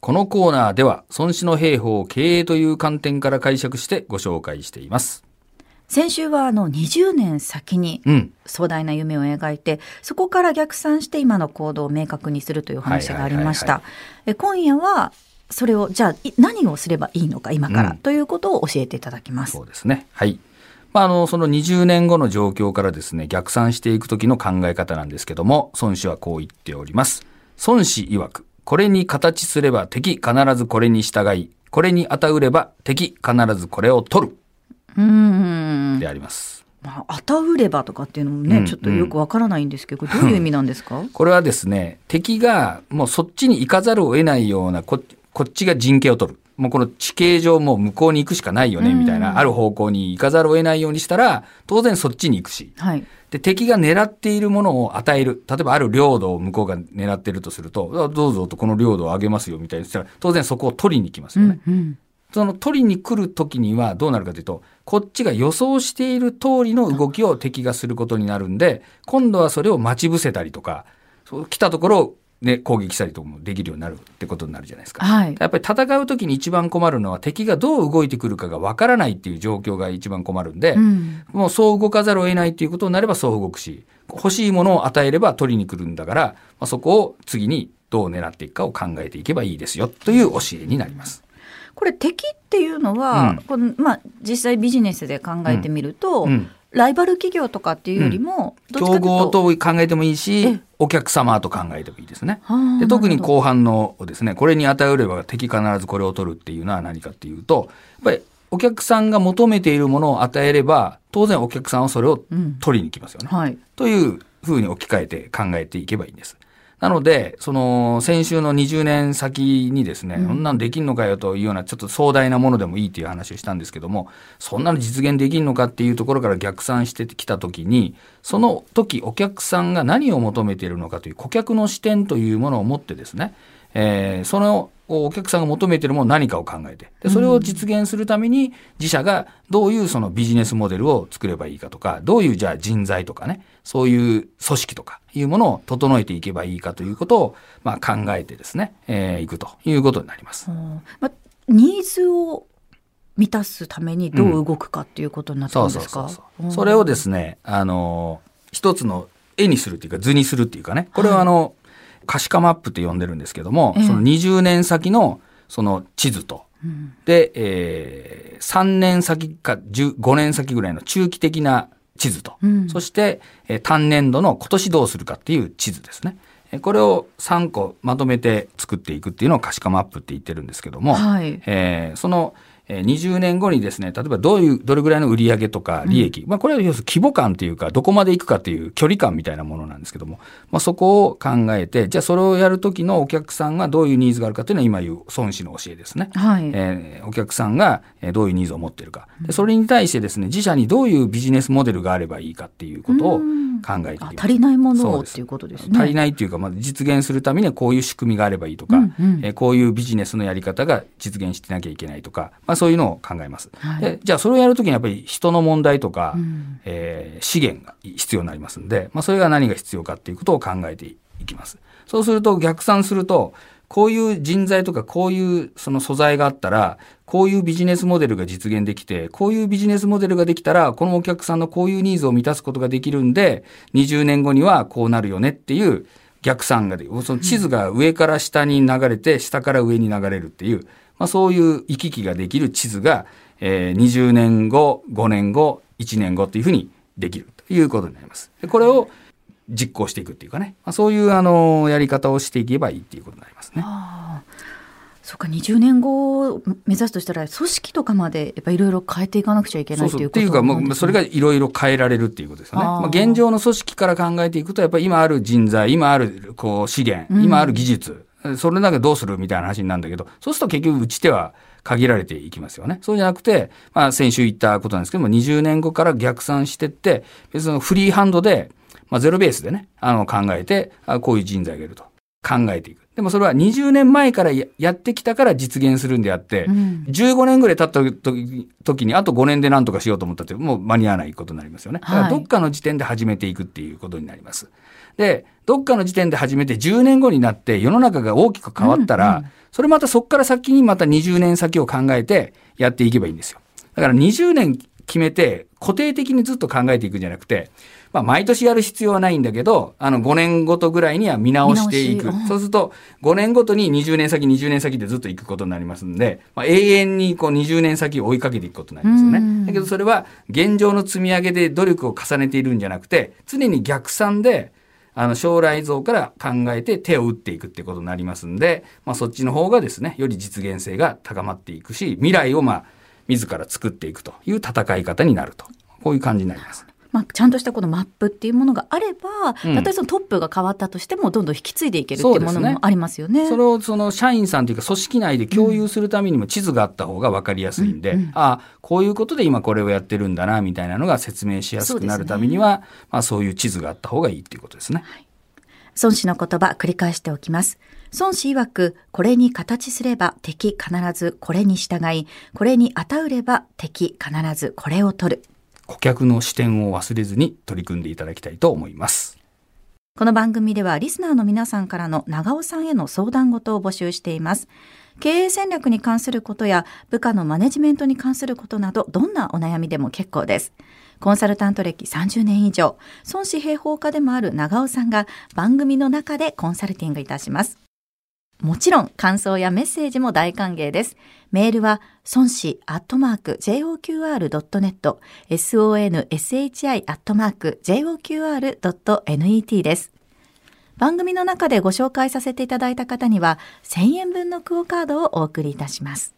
このコーナーでは、孫子の兵法を経営という観点から解釈してご紹介しています。先週はあの20年先にうん。壮大な夢を描いて、そこから逆算して今の行動を明確にするという話がありました。え今夜はそれをじゃあい何をすればいいのか今から、うんということを教えていただきますそ。うですね。はい。まあ、あの、その20年後の状況からですね、逆算していくときの考え方なんですけども、孫子はこう言っております。孫子曰く、これに形すれば敵必ずこれに従い、これに与うれば敵必ずこれを取る。うーん。であります。まあ、あたうればとかっていうのもね、うんちょっとよくわからないんですけど、どういう意味なんですか？これはですね、敵がもうそっちに行かざるを得ないようなこ、こっちが陣形を取る。もうこの地形上もう向こうに行くしかないよね、みたいな、ある方向に行かざるを得ないようにしたら、当然そっちに行くし。はい。で、敵が狙っているものを与える。例えばある領土を向こうが狙っているとすると、あどうぞとこの領土をあげますよみたいにしたら、当然そこを取りに来ますよね。うん。その取りに来る時にはどうなるかというと、こっちが予想している通りの動きを敵がすることになるんで、今度はそれを待ち伏せたりとか、そう来たところをね、攻撃したりとかもできるようになるってことになるじゃないですか。はい。やっぱり戦う時に一番困るのは敵がどう動いてくるかがわからないっていう状況が一番困るんで、うん。もうそう動かざるを得ないっていうことになればそう動くし、欲しいものを与えれば取りに来るんだから、まあ、そこを次にどう狙っていくかを考えていけばいいですよという教えになります。これ敵っていうのは、うんこのまあ、実際ビジネスで考えてみると、うんライバル企業とかっていうよりも、どっちか競合と考えてもいいえしえ、お客様と考えてもいいですね。はあで特に後半のですね、これに与えれば敵必ずこれを取るっていうのは何かっていうと、やっぱりお客さんが求めているものを与えれば、当然お客さんはそれをうん取りに来ますよね。はい。というふうに置き換えて考えていけばいいんです。なので、その、先週の20年先にですね、うん。そんなんできんのかよというような、ちょっと壮大なものでもいいという話をしたんですけども、そんなの実現できんのかっていうところから逆算してきたときに、その時お客さんが何を求めているのかという顧客の視点というものを持ってですね、えーそのお客さんが求めているもの何かを考えて、でそれを実現するために自社がどういうそのビジネスモデルを作ればいいかとか、どういうじゃあ人材とかね、そういう組織とかいうものを整えていけばいいかということを、まあ、考えてですね、えーいくということになります。うん。まあ、ニーズを満たすためにどう動くかっていうことになってるん。そうですかそうそう。それをですね、あのー一つの絵にするっていうか図にするっていうかね、これはあの、可視化マップって呼んでるんですけども、ええ。その20年先のその地図と、うん。で、えー、3年先か15年先ぐらいの中期的な地図と、うん。そして、えー単年度の今年どうするかっていう地図ですね。えーこれを3個まとめて作っていくっていうのを可視化マップって言ってるんですけども、はい。えーその、えー20年後にですね、例えばどういう、どれぐらいの売り上げとか利益、まあこれは要するに規模感っていうか、どこまで行くかっていう距離感みたいなものなんですけども、まあそこを考えて、じゃあそれをやるときのお客さんがどういうニーズがあるかっていうのは今言う孫子の教えですね。はい。えーお客さんがえーどういうニーズを持っているか。でそれに対してですね、自社にどういうビジネスモデルがあればいいかっていうことをうん考えていきます。あ足りないものをっていうことですね。足りないっていうか、まあ、実現するためにはこういう仕組みがあればいいとか、うんうんえーこういうビジネスのやり方が実現してなきゃいけないとか、まあ、そういうのを考えます。はいでじゃあそれをやるときにやっぱり人の問題とか、うんえー資源が必要になりますんで、まあ、それが何が必要かっていうことを考えていきます。そうすると逆算すると、こういう人材とかこういうその素材があったら、こういうビジネスモデルが実現できて、こういうビジネスモデルができたら、このお客さんのこういうニーズを満たすことができるんで、20年後にはこうなるよねっていう逆算ができる。その地図が上から下に流れて、下から上に流れるっていう、まあ、そういう行き来ができる地図が、えー20年後、5年後、1年後っていうふうにできるということになります。でこれを実行していくっていうかね、まあ、そういうあのやり方をしていけばいいっていうことになりますね。そうか20年後を目指すとしたら組織とかまでやっぱいろいろ変えていかなくちゃいけないということっていうかもうそれがいろいろ変えられるっていうことですよね。あーまあ、現状の組織から考えていくとやっぱり今ある人材今あるこう資源うん今ある技術、それだけどうするみたいな話になるんだけどそうすると結局打ち手は限られていきますよね。そうじゃなくて、まあ、先週言ったことなんですけども20年後から逆算してって別のフリーハンドで、まあ、ゼロベースでねあの考えてこういう人材がいると考えていく。でもそれは20年前からややってきたから実現するんであって、うん15年ぐらい経った時時にあと5年で何とかしようと思ったってもう間に合わないことになりますよね。だからはいどっかの時点で始めていくっていうことになります。で、どっかの時点で始めて10年後になって世の中が大きく変わったら、うんうんそれまたそこから先にまた20年先を考えてやっていけばいいんですよ。だから20年決めて固定的にずっと考えていくんじゃなくて、まあ、毎年やる必要はないんだけど、あの、5年ごとぐらいには見直していく。そうすると、5年ごとに20年先、20年先でずっと行くことになりますんで、まあ、永遠にこう20年先を追いかけていくことになりますよね。だけどそれは、現状の積み上げで努力を重ねているんじゃなくて、常に逆算で、あの、将来像から考えて手を打っていくってことになりますんで、まあ、そっちの方がですね、より実現性が高まっていくし、未来をまあ、自ら作っていくという戦い方になると。こういう感じになります。まあ、ちゃんとしたこのマップっていうものがあれば、うん、たとえそのトップが変わったとしてもどんどん引き継いでいけるっていうものもありますよね。そ、ね、れをその社員さんというか組織内で共有するためにも地図があった方が分かりやすいんで、うんうん、ああこういうことで今これをやってるんだなみたいなのが説明しやすくなるためには、ね、まあ、そういう地図があった方がいいっていうことですね。はい、孫子の言葉繰り返しておきます。孫子曰く、これに形すれば敵必ずこれに従い、これにあたうれば敵必ずこれを取る。顧客の視点を忘れずに取り組んでいただきたいと思います。この番組ではリスナーの皆さんからの長尾さんへの相談事を募集しています。経営戦略に関することや部下のマネジメントに関することなどどんなお悩みでも結構です。コンサルタント歴30年以上、孫子平方家でもある長尾さんが番組の中でコンサルティングいたします。もちろん感想やメッセージも大歓迎です。メールは、孫子アットマーク JOQR.net、sonshi アットマーク JOQR.net です。番組の中でご紹介させていただいた方には、1000円分のクオカードをお送りいたします。